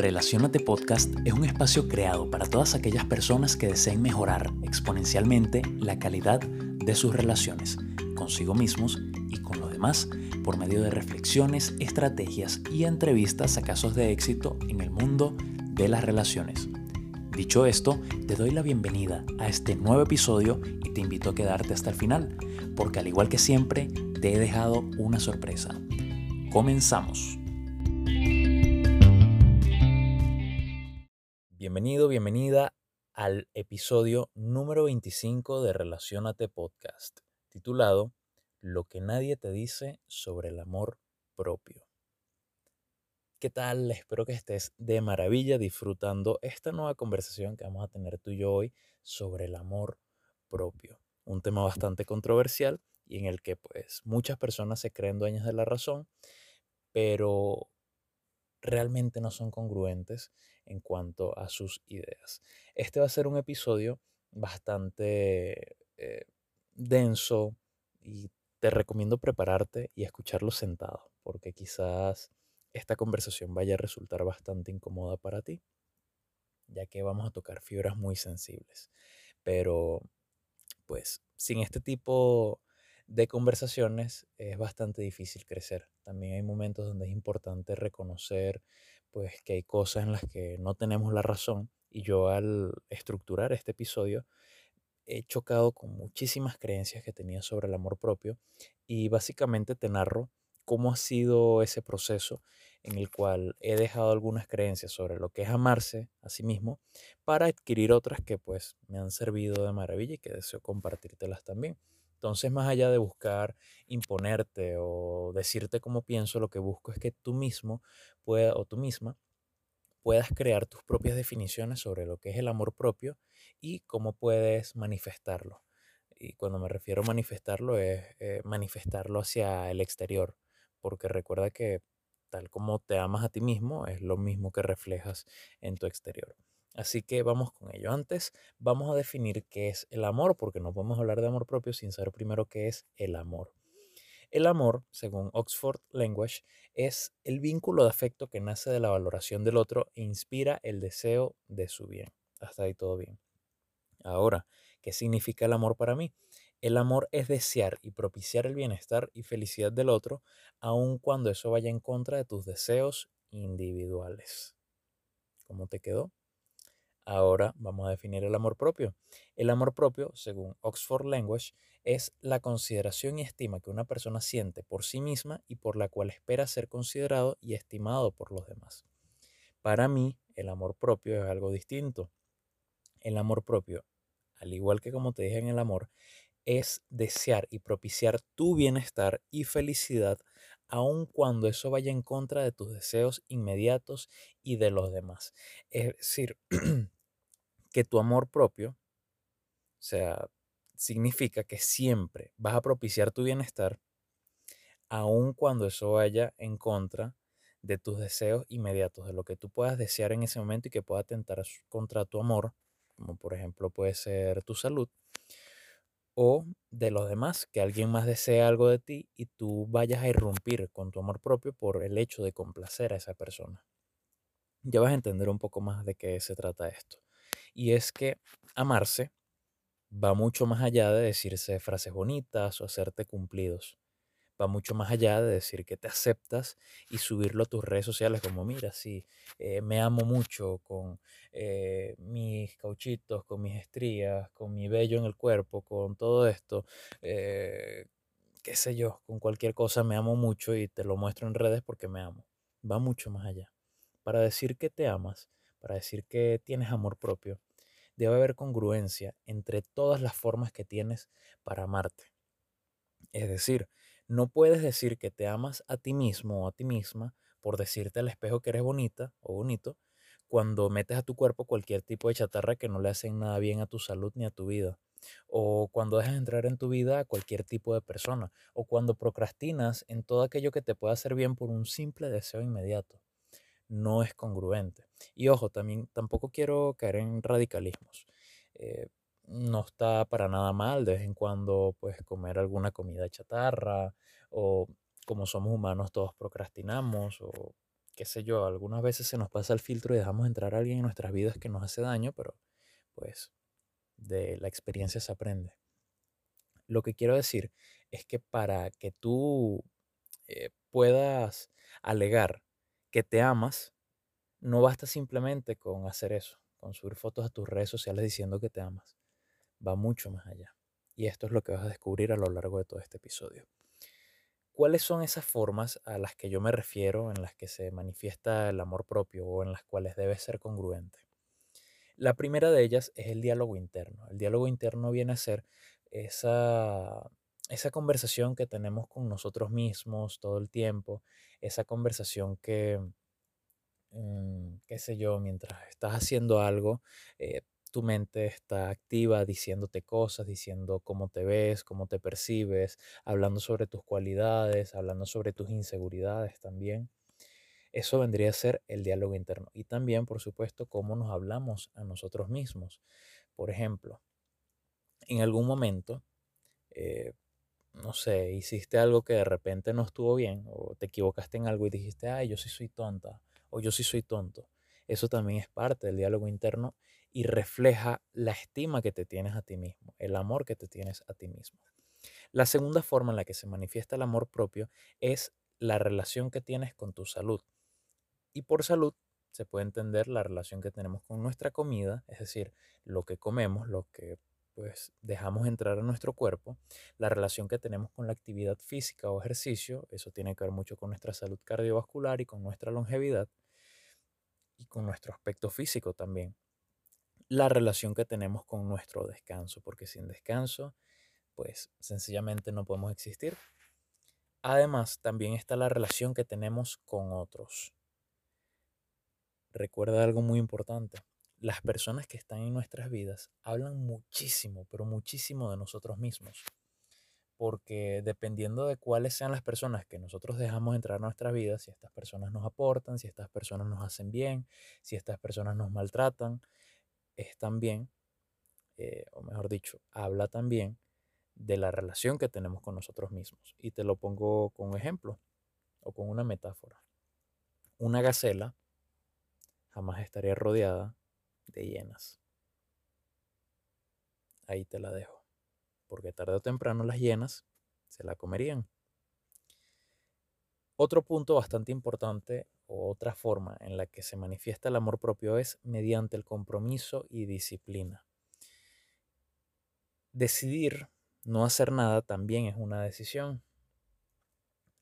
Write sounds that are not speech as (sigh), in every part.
Relacionate Podcast es un espacio creado para todas aquellas personas que deseen mejorar exponencialmente la calidad de sus relaciones consigo mismos y con los demás por medio de reflexiones, estrategias y entrevistas a casos de éxito en el mundo de las relaciones. Dicho esto, te doy la bienvenida a este nuevo episodio y te invito a quedarte hasta el final, porque al igual que siempre, te he dejado una sorpresa. Comenzamos. Bienvenido, bienvenida al episodio número 25 de Relacionate Podcast, titulado Lo que nadie te dice sobre el amor propio. ¿Qué tal? Espero que estés de maravilla disfrutando esta nueva conversación que vamos a tener tú y yo hoy sobre el amor propio. Un tema bastante controversial y en el que pues muchas personas se creen dueñas de la razón, pero realmente no son congruentes en cuanto a sus ideas. Este va a ser un episodio bastante eh, denso y te recomiendo prepararte y escucharlo sentado, porque quizás esta conversación vaya a resultar bastante incómoda para ti, ya que vamos a tocar fibras muy sensibles. Pero, pues, sin este tipo de conversaciones es bastante difícil crecer. También hay momentos donde es importante reconocer pues que hay cosas en las que no tenemos la razón y yo al estructurar este episodio he chocado con muchísimas creencias que tenía sobre el amor propio y básicamente te narro cómo ha sido ese proceso en el cual he dejado algunas creencias sobre lo que es amarse a sí mismo para adquirir otras que pues me han servido de maravilla y que deseo compartírtelas también. Entonces, más allá de buscar imponerte o decirte cómo pienso, lo que busco es que tú mismo pueda, o tú misma puedas crear tus propias definiciones sobre lo que es el amor propio y cómo puedes manifestarlo. Y cuando me refiero a manifestarlo es eh, manifestarlo hacia el exterior, porque recuerda que tal como te amas a ti mismo es lo mismo que reflejas en tu exterior. Así que vamos con ello. Antes vamos a definir qué es el amor, porque no podemos hablar de amor propio sin saber primero qué es el amor. El amor, según Oxford Language, es el vínculo de afecto que nace de la valoración del otro e inspira el deseo de su bien. Hasta ahí todo bien. Ahora, ¿qué significa el amor para mí? El amor es desear y propiciar el bienestar y felicidad del otro, aun cuando eso vaya en contra de tus deseos individuales. ¿Cómo te quedó? Ahora vamos a definir el amor propio. El amor propio, según Oxford Language, es la consideración y estima que una persona siente por sí misma y por la cual espera ser considerado y estimado por los demás. Para mí, el amor propio es algo distinto. El amor propio, al igual que como te dije en el amor, es desear y propiciar tu bienestar y felicidad aun cuando eso vaya en contra de tus deseos inmediatos y de los demás. Es decir, (clears throat) que tu amor propio, o sea, significa que siempre vas a propiciar tu bienestar, aun cuando eso vaya en contra de tus deseos inmediatos, de lo que tú puedas desear en ese momento y que pueda atentar contra tu amor, como por ejemplo puede ser tu salud, o de los demás, que alguien más desea algo de ti y tú vayas a irrumpir con tu amor propio por el hecho de complacer a esa persona. Ya vas a entender un poco más de qué se trata esto. Y es que amarse va mucho más allá de decirse frases bonitas o hacerte cumplidos. Va mucho más allá de decir que te aceptas y subirlo a tus redes sociales como, mira, sí, eh, me amo mucho con eh, mis cauchitos, con mis estrías, con mi vello en el cuerpo, con todo esto. Eh, qué sé yo, con cualquier cosa me amo mucho y te lo muestro en redes porque me amo. Va mucho más allá. Para decir que te amas, para decir que tienes amor propio, debe haber congruencia entre todas las formas que tienes para amarte. Es decir, no puedes decir que te amas a ti mismo o a ti misma por decirte al espejo que eres bonita o bonito cuando metes a tu cuerpo cualquier tipo de chatarra que no le hacen nada bien a tu salud ni a tu vida. O cuando dejas entrar en tu vida a cualquier tipo de persona. O cuando procrastinas en todo aquello que te pueda hacer bien por un simple deseo inmediato no es congruente. Y ojo, también tampoco quiero caer en radicalismos. Eh, no está para nada mal de vez en cuando pues comer alguna comida chatarra o como somos humanos todos procrastinamos o qué sé yo, algunas veces se nos pasa el filtro y dejamos entrar a alguien en nuestras vidas que nos hace daño, pero pues de la experiencia se aprende. Lo que quiero decir es que para que tú eh, puedas alegar que te amas, no basta simplemente con hacer eso, con subir fotos a tus redes sociales diciendo que te amas. Va mucho más allá. Y esto es lo que vas a descubrir a lo largo de todo este episodio. ¿Cuáles son esas formas a las que yo me refiero en las que se manifiesta el amor propio o en las cuales debes ser congruente? La primera de ellas es el diálogo interno. El diálogo interno viene a ser esa, esa conversación que tenemos con nosotros mismos todo el tiempo, esa conversación que, mm, qué sé yo, mientras estás haciendo algo, eh, tu mente está activa diciéndote cosas, diciendo cómo te ves, cómo te percibes, hablando sobre tus cualidades, hablando sobre tus inseguridades también. Eso vendría a ser el diálogo interno. Y también, por supuesto, cómo nos hablamos a nosotros mismos. Por ejemplo, en algún momento, eh, no sé, hiciste algo que de repente no estuvo bien, o te equivocaste en algo y dijiste, ay, yo sí soy tonta, o yo sí soy tonto. Eso también es parte del diálogo interno y refleja la estima que te tienes a ti mismo, el amor que te tienes a ti mismo. La segunda forma en la que se manifiesta el amor propio es la relación que tienes con tu salud. Y por salud se puede entender la relación que tenemos con nuestra comida, es decir, lo que comemos, lo que pues dejamos entrar a nuestro cuerpo, la relación que tenemos con la actividad física o ejercicio, eso tiene que ver mucho con nuestra salud cardiovascular y con nuestra longevidad y con nuestro aspecto físico también. La relación que tenemos con nuestro descanso, porque sin descanso, pues sencillamente no podemos existir. Además, también está la relación que tenemos con otros. Recuerda algo muy importante las personas que están en nuestras vidas hablan muchísimo, pero muchísimo de nosotros mismos. Porque dependiendo de cuáles sean las personas que nosotros dejamos entrar a nuestras vidas, si estas personas nos aportan, si estas personas nos hacen bien, si estas personas nos maltratan, es también, eh, o mejor dicho, habla también de la relación que tenemos con nosotros mismos. Y te lo pongo con un ejemplo o con una metáfora. Una gacela jamás estaría rodeada de hienas. Ahí te la dejo, porque tarde o temprano las hienas se la comerían. Otro punto bastante importante o otra forma en la que se manifiesta el amor propio es mediante el compromiso y disciplina. Decidir no hacer nada también es una decisión.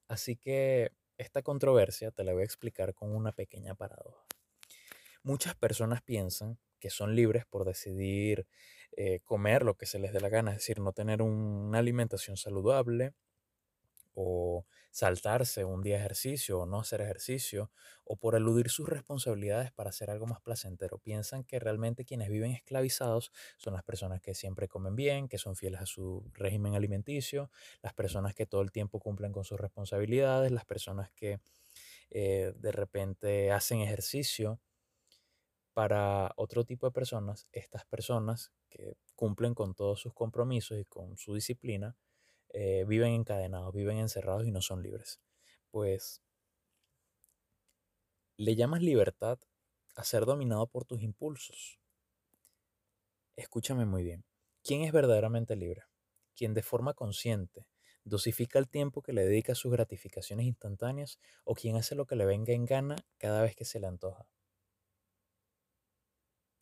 Así que esta controversia te la voy a explicar con una pequeña paradoja. Muchas personas piensan que son libres por decidir eh, comer lo que se les dé la gana, es decir, no tener una alimentación saludable o saltarse un día ejercicio o no hacer ejercicio o por eludir sus responsabilidades para hacer algo más placentero. Piensan que realmente quienes viven esclavizados son las personas que siempre comen bien, que son fieles a su régimen alimenticio, las personas que todo el tiempo cumplen con sus responsabilidades, las personas que eh, de repente hacen ejercicio para otro tipo de personas, estas personas que cumplen con todos sus compromisos y con su disciplina, eh, viven encadenados, viven encerrados y no son libres. Pues le llamas libertad a ser dominado por tus impulsos. Escúchame muy bien. ¿Quién es verdaderamente libre? Quien de forma consciente dosifica el tiempo que le dedica a sus gratificaciones instantáneas o quien hace lo que le venga en gana cada vez que se le antoja.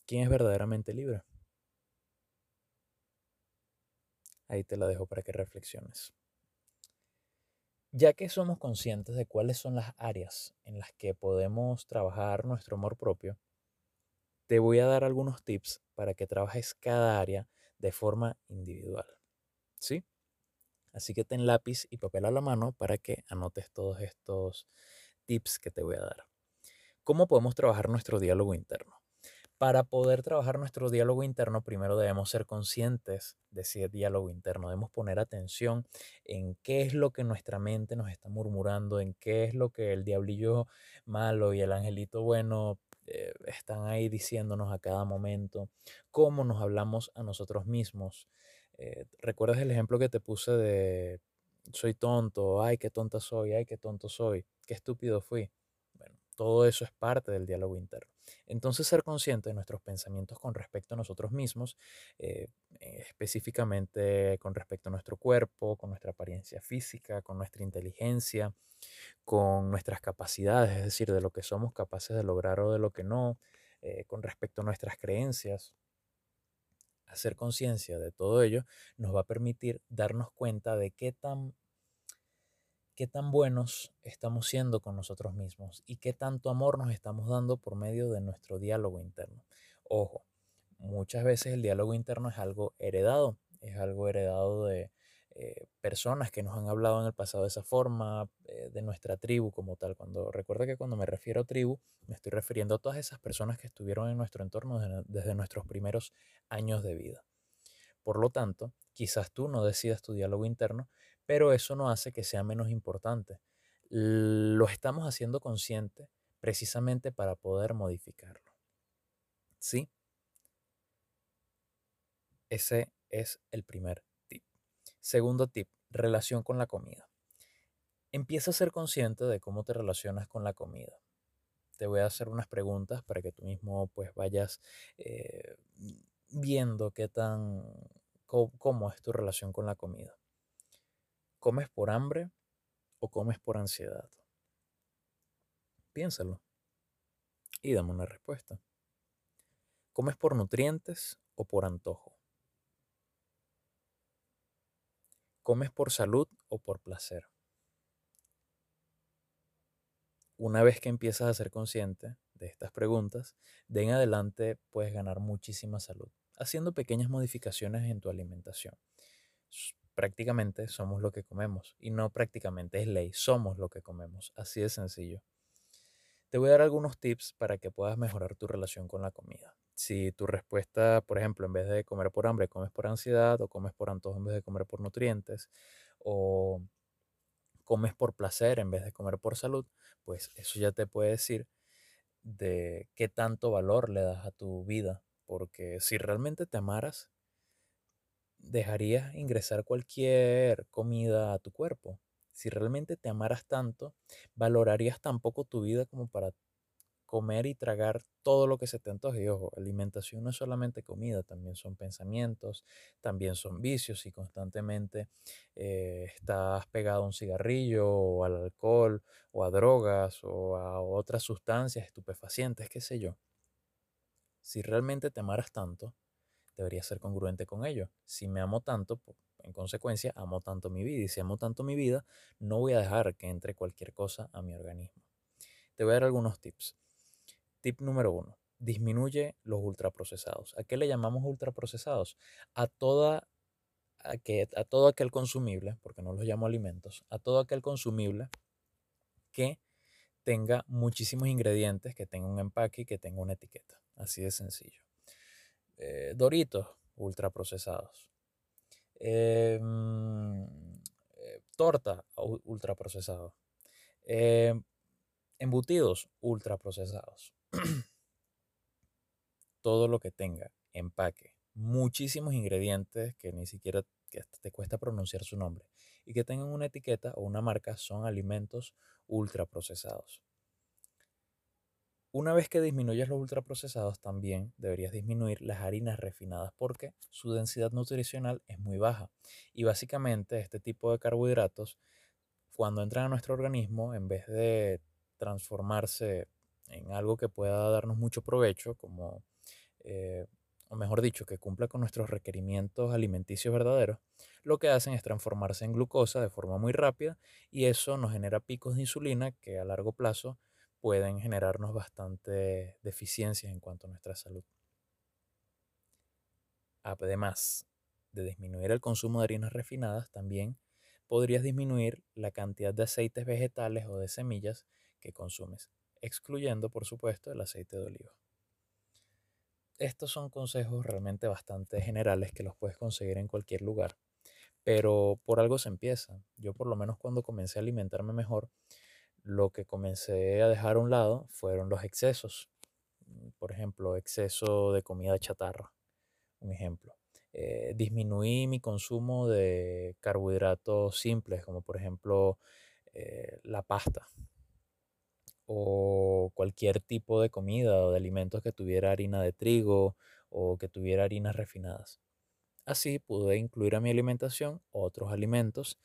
¿Quién es verdaderamente libre? Ahí te la dejo para que reflexiones. Ya que somos conscientes de cuáles son las áreas en las que podemos trabajar nuestro amor propio, te voy a dar algunos tips para que trabajes cada área de forma individual. ¿Sí? Así que ten lápiz y papel a la mano para que anotes todos estos tips que te voy a dar. ¿Cómo podemos trabajar nuestro diálogo interno? Para poder trabajar nuestro diálogo interno, primero debemos ser conscientes de ese diálogo interno, debemos poner atención en qué es lo que nuestra mente nos está murmurando, en qué es lo que el diablillo malo y el angelito bueno eh, están ahí diciéndonos a cada momento, cómo nos hablamos a nosotros mismos. Eh, ¿Recuerdas el ejemplo que te puse de soy tonto, ay, qué tonta soy, ay, qué tonto soy, qué estúpido fui? Todo eso es parte del diálogo interno. Entonces, ser consciente de nuestros pensamientos con respecto a nosotros mismos, eh, específicamente con respecto a nuestro cuerpo, con nuestra apariencia física, con nuestra inteligencia, con nuestras capacidades, es decir, de lo que somos capaces de lograr o de lo que no, eh, con respecto a nuestras creencias. Hacer conciencia de todo ello nos va a permitir darnos cuenta de qué tan qué tan buenos estamos siendo con nosotros mismos y qué tanto amor nos estamos dando por medio de nuestro diálogo interno. Ojo, muchas veces el diálogo interno es algo heredado, es algo heredado de eh, personas que nos han hablado en el pasado de esa forma, eh, de nuestra tribu como tal. Cuando recuerda que cuando me refiero a tribu, me estoy refiriendo a todas esas personas que estuvieron en nuestro entorno desde nuestros primeros años de vida. Por lo tanto, quizás tú no decidas tu diálogo interno, pero eso no hace que sea menos importante. Lo estamos haciendo consciente precisamente para poder modificarlo. ¿Sí? Ese es el primer tip. Segundo tip, relación con la comida. Empieza a ser consciente de cómo te relacionas con la comida. Te voy a hacer unas preguntas para que tú mismo pues vayas eh, viendo qué tan, cómo es tu relación con la comida. ¿Comes por hambre o comes por ansiedad? Piénsalo y dame una respuesta. ¿Comes por nutrientes o por antojo? ¿Comes por salud o por placer? Una vez que empiezas a ser consciente de estas preguntas, de en adelante puedes ganar muchísima salud, haciendo pequeñas modificaciones en tu alimentación prácticamente somos lo que comemos. Y no prácticamente es ley, somos lo que comemos. Así de sencillo. Te voy a dar algunos tips para que puedas mejorar tu relación con la comida. Si tu respuesta, por ejemplo, en vez de comer por hambre, comes por ansiedad, o comes por antojo en vez de comer por nutrientes, o comes por placer en vez de comer por salud, pues eso ya te puede decir de qué tanto valor le das a tu vida. Porque si realmente te amaras, dejarías ingresar cualquier comida a tu cuerpo. Si realmente te amaras tanto, valorarías tan poco tu vida como para comer y tragar todo lo que se te antoje. Ojo, alimentación no es solamente comida, también son pensamientos, también son vicios. Si constantemente eh, estás pegado a un cigarrillo o al alcohol o a drogas o a otras sustancias estupefacientes, qué sé yo. Si realmente te amaras tanto, debería ser congruente con ello. Si me amo tanto, en consecuencia, amo tanto mi vida. Y si amo tanto mi vida, no voy a dejar que entre cualquier cosa a mi organismo. Te voy a dar algunos tips. Tip número uno. Disminuye los ultraprocesados. ¿A qué le llamamos ultraprocesados? A toda a, que, a todo aquel consumible, porque no los llamo alimentos, a todo aquel consumible que tenga muchísimos ingredientes, que tenga un empaque y que tenga una etiqueta. Así de sencillo. Eh, doritos ultraprocesados, mm, eh, torta ultraprocesado, eh, embutidos ultraprocesados, (clears throat) todo lo que tenga empaque, muchísimos ingredientes que ni siquiera te cuesta pronunciar su nombre y que tengan una etiqueta o una marca son alimentos ultraprocesados. Una vez que disminuyes los ultraprocesados, también deberías disminuir las harinas refinadas porque su densidad nutricional es muy baja. Y básicamente este tipo de carbohidratos, cuando entran a nuestro organismo, en vez de transformarse en algo que pueda darnos mucho provecho, como, eh, o mejor dicho, que cumpla con nuestros requerimientos alimenticios verdaderos, lo que hacen es transformarse en glucosa de forma muy rápida y eso nos genera picos de insulina que a largo plazo pueden generarnos bastante deficiencias en cuanto a nuestra salud. Además de disminuir el consumo de harinas refinadas, también podrías disminuir la cantidad de aceites vegetales o de semillas que consumes, excluyendo, por supuesto, el aceite de oliva. Estos son consejos realmente bastante generales que los puedes conseguir en cualquier lugar, pero por algo se empieza. Yo por lo menos cuando comencé a alimentarme mejor, lo que comencé a dejar a un lado fueron los excesos. Mm, por ejemplo, exceso de comida chatarra. Un ejemplo. Eh, disminuí mi consumo de carbohidratos simples, como por ejemplo eh, la pasta o cualquier tipo de comida o de alimentos que tuviera harina de trigo o que tuviera harinas refinadas. Así pude incluir a mi alimentación otros alimentos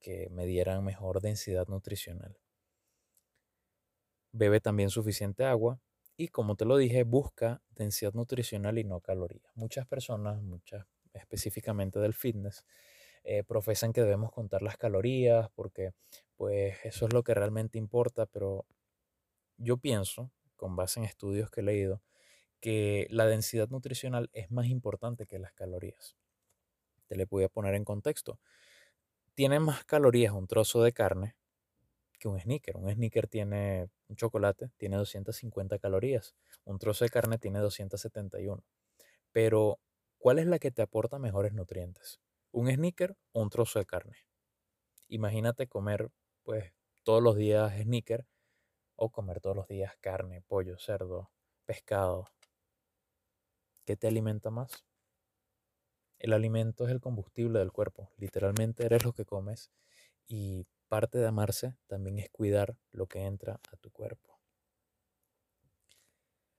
que me dieran mejor densidad nutricional. Bebe también suficiente agua y como te lo dije, busca densidad nutricional y no calorías. Muchas personas, muchas específicamente del fitness, eh, profesan que debemos contar las calorías porque pues eso es lo que realmente importa, pero yo pienso, con base en estudios que he leído, que la densidad nutricional es más importante que las calorías. Te le voy poner en contexto. Tiene más calorías un trozo de carne que un sneaker. Un sneaker tiene un chocolate, tiene 250 calorías. Un trozo de carne tiene 271. Pero, ¿cuál es la que te aporta mejores nutrientes? ¿Un sneaker o un trozo de carne? Imagínate comer, pues, todos los días sneaker o comer todos los días carne, pollo, cerdo, pescado. ¿Qué te alimenta más? El alimento es el combustible del cuerpo. Literalmente eres lo que comes y parte de amarse también es cuidar lo que entra a tu cuerpo.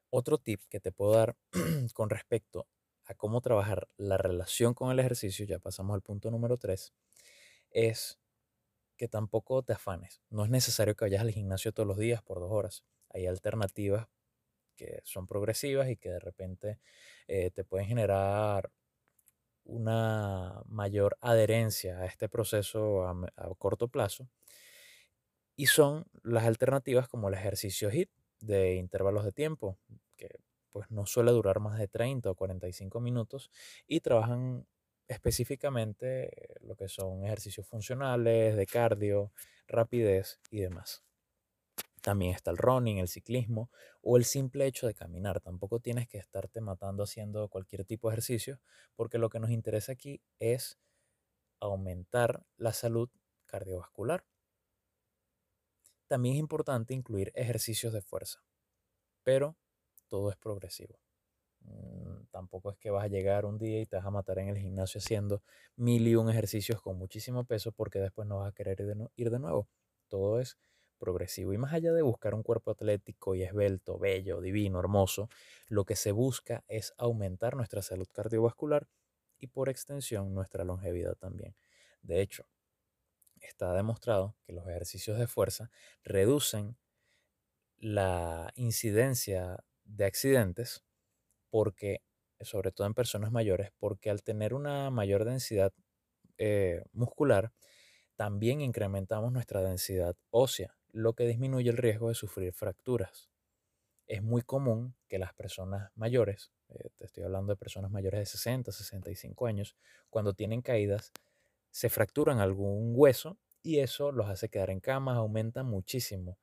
Otro tip que te puedo dar (clears throat) con respecto a cómo trabajar la relación con el ejercicio, ya pasamos al punto número 3, es que tampoco te afanes. No es necesario que vayas al gimnasio todos los días por dos horas. Hay alternativas que son progresivas y que de repente eh, te pueden generar una mayor adherencia a este proceso a, corto plazo. Y son las alternativas como el ejercicio HIT de intervalos de tiempo, que pues no suele durar más de 30 o 45 minutos y trabajan específicamente lo que son ejercicios funcionales, de cardio, rapidez y demás. También está el running, el ciclismo o el simple hecho de caminar. Tampoco tienes que estarte matando haciendo cualquier tipo de ejercicio, porque lo que nos interesa aquí es aumentar la salud cardiovascular. También es importante incluir ejercicios de fuerza, pero todo es progresivo. Mm, tampoco es que vas a llegar un día y te vas a matar en el gimnasio haciendo mil y un ejercicios con muchísimo peso porque después no vas a querer ir de nuevo. Todo es progresivo. Y más allá de buscar un cuerpo atlético y esbelto, bello, divino, hermoso, lo que se busca es aumentar nuestra salud cardiovascular y por extensión nuestra longevidad también. De hecho, está demostrado que los ejercicios de fuerza reducen la incidencia de accidentes porque, sobre todo en personas mayores, porque al tener una mayor densidad eh, muscular, también incrementamos nuestra densidad ósea lo que disminuye el riesgo de sufrir fracturas. Es muy común que las personas mayores, eh, te estoy hablando de personas mayores de 60, 65 años, cuando tienen caídas, se fracturan algún hueso y eso los hace quedar en cama, aumenta muchísimo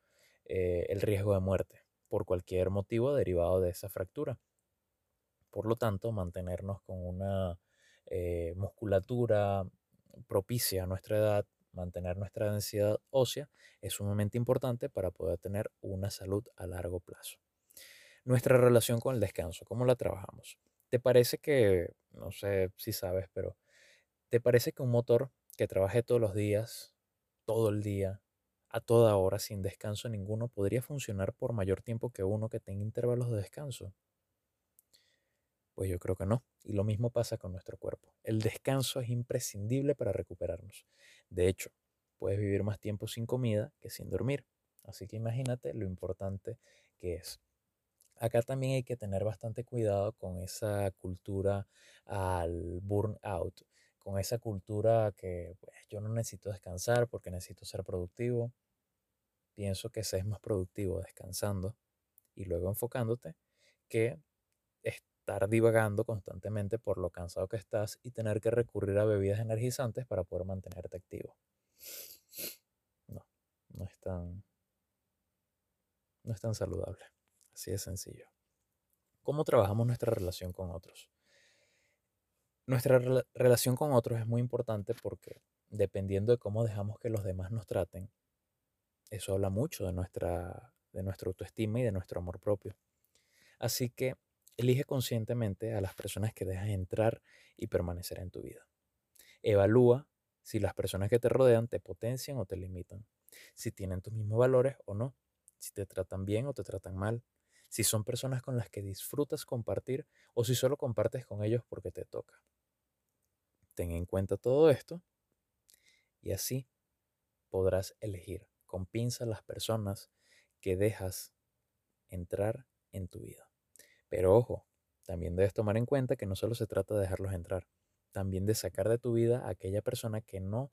eh, el riesgo de muerte por cualquier motivo derivado de esa fractura. Por lo tanto, mantenernos con una eh, musculatura propicia a nuestra edad, mantener nuestra densidad ósea es sumamente importante para poder tener una salud a largo plazo. Nuestra relación con el descanso, ¿cómo la trabajamos? ¿Te parece que, no sé si sabes, pero ¿te parece que un motor que trabaje todos los días, todo el día, a toda hora, sin descanso ninguno, podría funcionar por mayor tiempo que uno que tenga intervalos de descanso? Pues yo creo que no. Y lo mismo pasa con nuestro cuerpo. El descanso es imprescindible para recuperarnos. De hecho, puedes vivir más tiempo sin comida que sin dormir. Así que imagínate lo importante que es. Acá también hay que tener bastante cuidado con esa cultura al burnout, con esa cultura que pues, yo no necesito descansar porque necesito ser productivo. Pienso que se es más productivo descansando y luego enfocándote que estar divagando constantemente por lo cansado que estás y tener que recurrir a bebidas energizantes para poder mantenerte activo. No, no es tan, no es tan saludable. Así de sencillo. ¿Cómo trabajamos nuestra relación con otros? Nuestra relación con otros es muy importante porque dependiendo de cómo dejamos que los demás nos traten, eso habla mucho de nuestra, de nuestra autoestima y de nuestro amor propio. Así que Elige conscientemente a las personas que dejas entrar y permanecer en tu vida. Evalúa si las personas que te rodean te potencian o te limitan, si tienen tus mismos valores o no, si te tratan bien o te tratan mal, si son personas con las que disfrutas compartir o si solo compartes con ellos porque te toca. Ten en cuenta todo esto y así podrás elegir con pinza las personas que dejas entrar en tu vida. Pero ojo, también debes tomar en cuenta que no solo se trata de dejarlos entrar, también de sacar de tu vida a aquella persona que no,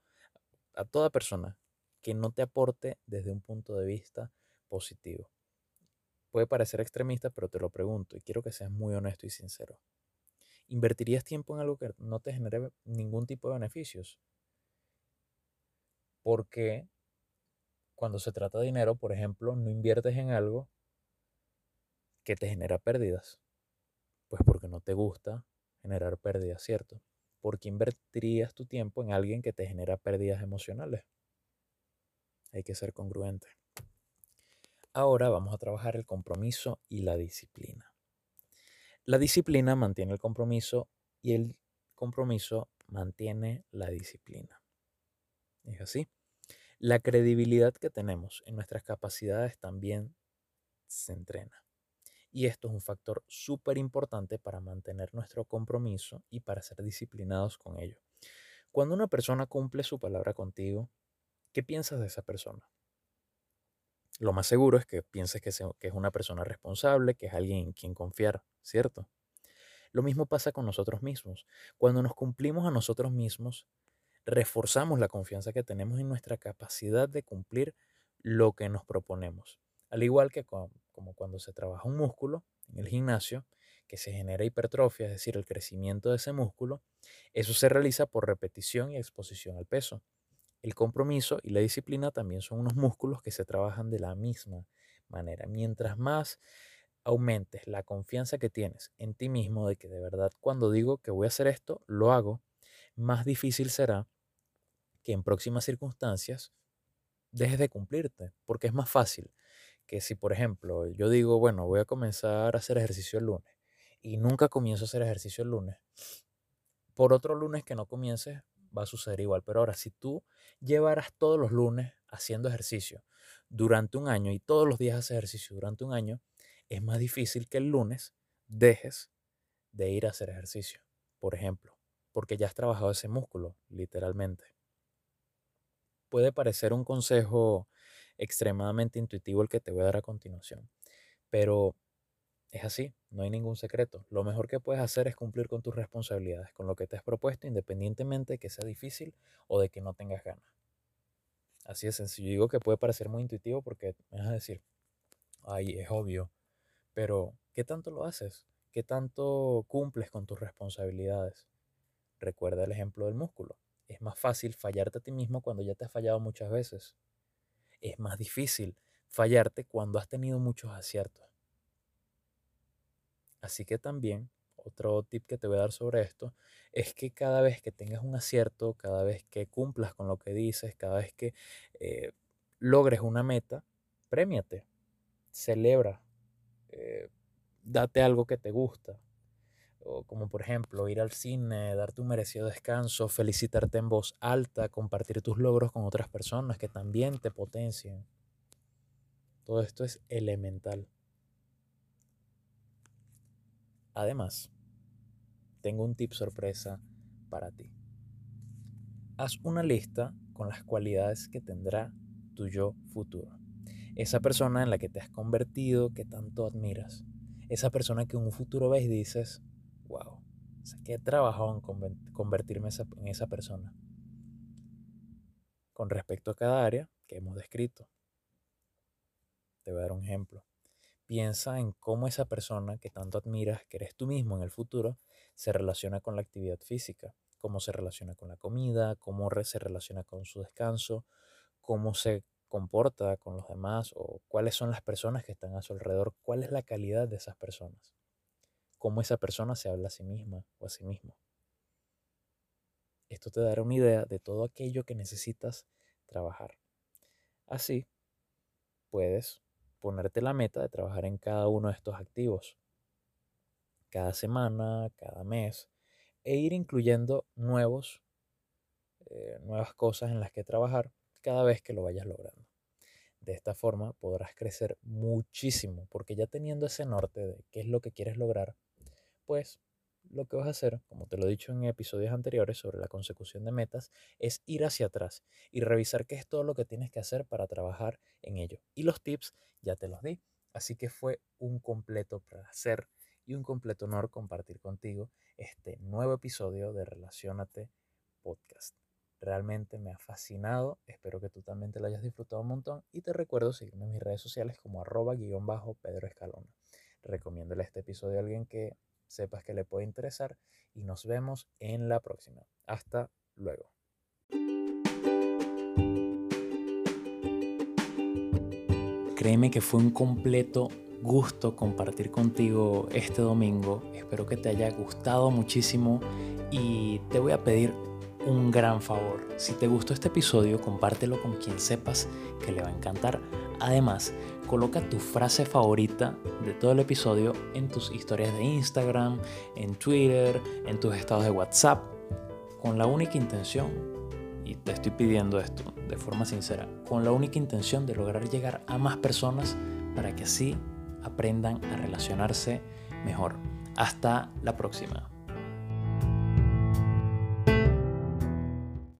a toda persona que no te aporte desde un punto de vista positivo. Puede parecer extremista, pero te lo pregunto y quiero que seas muy honesto y sincero. ¿Invertirías tiempo en algo que no te genere ningún tipo de beneficios? Porque cuando se trata de dinero, por ejemplo, no inviertes en algo que te genera pérdidas. Pues porque no te gusta generar pérdidas, ¿cierto? ¿Por qué invertirías tu tiempo en alguien que te genera pérdidas emocionales? Hay que ser congruente. Ahora vamos a trabajar el compromiso y la disciplina. La disciplina mantiene el compromiso y el compromiso mantiene la disciplina. Es así. La credibilidad que tenemos en nuestras capacidades también se entrena. Y esto es un factor súper importante para mantener nuestro compromiso y para ser disciplinados con ello. Cuando una persona cumple su palabra contigo, ¿qué piensas de esa persona? Lo más seguro es que pienses que, es una persona responsable, que es alguien en quien confiar, ¿cierto? Lo mismo pasa con nosotros mismos. Cuando nos cumplimos a nosotros mismos, reforzamos la confianza que tenemos en nuestra capacidad de cumplir lo que nos proponemos. Al igual que como cuando se trabaja un músculo en el gimnasio, que se genera hipertrofia, es decir, el crecimiento de ese músculo, eso se realiza por repetición y exposición al peso. El compromiso y la disciplina también son unos músculos que se trabajan de la misma manera. Mientras más aumentes la confianza que tienes en ti mismo de que de verdad cuando digo que voy a hacer esto, lo hago, más difícil será que en próximas circunstancias dejes de cumplirte, porque es más fácil que si, por ejemplo, yo digo, bueno, voy a comenzar a hacer ejercicio el lunes y nunca comienzo a hacer ejercicio el lunes, por otro lunes que no comiences va a suceder igual. Pero ahora, si tú llevaras todos los lunes haciendo ejercicio durante un año y todos los días haces ejercicio durante un año, es más difícil que el lunes dejes de ir a hacer ejercicio, por ejemplo, porque ya has trabajado ese músculo, literalmente. Puede parecer un consejo extremadamente intuitivo el que te voy a dar a continuación, pero es así, no hay ningún secreto. Lo mejor que puedes hacer es cumplir con tus responsabilidades, con lo que te has propuesto, independientemente de que sea difícil o de que no tengas ganas. Así de sencillo. Digo que puede parecer muy intuitivo porque me vas a decir, ay, es obvio, pero ¿qué tanto lo haces? ¿Qué tanto cumples con tus responsabilidades? Recuerda el ejemplo del músculo. Es más fácil fallarte a ti mismo cuando ya te has fallado muchas veces. Es más difícil fallarte cuando has tenido muchos aciertos. Así que también, otro tip que te voy a dar sobre esto, es que cada vez que tengas un acierto, cada vez que cumplas con lo que dices, cada vez que eh, logres una meta, premiate, celebra, eh, date algo que te gusta. O como por ejemplo ir al cine, darte un merecido descanso, felicitarte en voz alta, compartir tus logros con otras personas que también te potencien. Todo esto es elemental. Además, tengo un tip sorpresa para ti. Haz una lista con las cualidades que tendrá tu yo futuro. Esa persona en la que te has convertido, que tanto admiras. Esa persona que en un futuro ves y dices, wow, que he trabajado en convertirme en esa persona. Con respecto a cada área que hemos descrito. Te voy a dar un ejemplo. Piensa en cómo esa persona que tanto admiras, que eres tú mismo en el futuro, se relaciona con la actividad física, cómo se relaciona con la comida, cómo se relaciona con su descanso, cómo se comporta con los demás o cuáles son las personas que están a su alrededor, cuál es la calidad de esas personas, cómo esa persona se habla a sí misma o a sí mismo. Esto te dará una idea de todo aquello que necesitas trabajar. Así, puedes ponerte la meta de trabajar en cada uno de estos activos, cada semana, cada mes, e ir incluyendo nuevos, eh, nuevas cosas en las que trabajar cada vez que lo vayas logrando. De esta forma podrás crecer muchísimo, porque ya teniendo ese norte de qué es lo que quieres lograr, pues lo que vas a hacer, como te lo he dicho en episodios anteriores sobre la consecución de metas, es ir hacia atrás y revisar qué es todo lo que tienes que hacer para trabajar en ello. Y los tips ya te los di. Así que fue un completo placer y un completo honor compartir contigo este nuevo episodio de Relacionate Podcast. Realmente me ha fascinado, espero que tú también te lo hayas disfrutado un montón y te recuerdo seguirme en mis redes sociales como arroba guion bajo Pedro Escalona. Recomiéndale este episodio a alguien que sepas que le puede interesar y nos vemos en la próxima. Hasta luego. Créeme que fue un completo gusto compartir contigo este domingo. Espero que te haya gustado muchísimo y te voy a pedir un gran favor. Si te gustó este episodio, compártelo con quien sepas que le va a encantar. Además, coloca tu frase favorita de todo el episodio en tus historias de Instagram, en Twitter, en tus estados de WhatsApp, con la única intención, y te estoy pidiendo esto de forma sincera, con la única intención de lograr llegar a más personas para que así aprendan a relacionarse mejor. Hasta la próxima.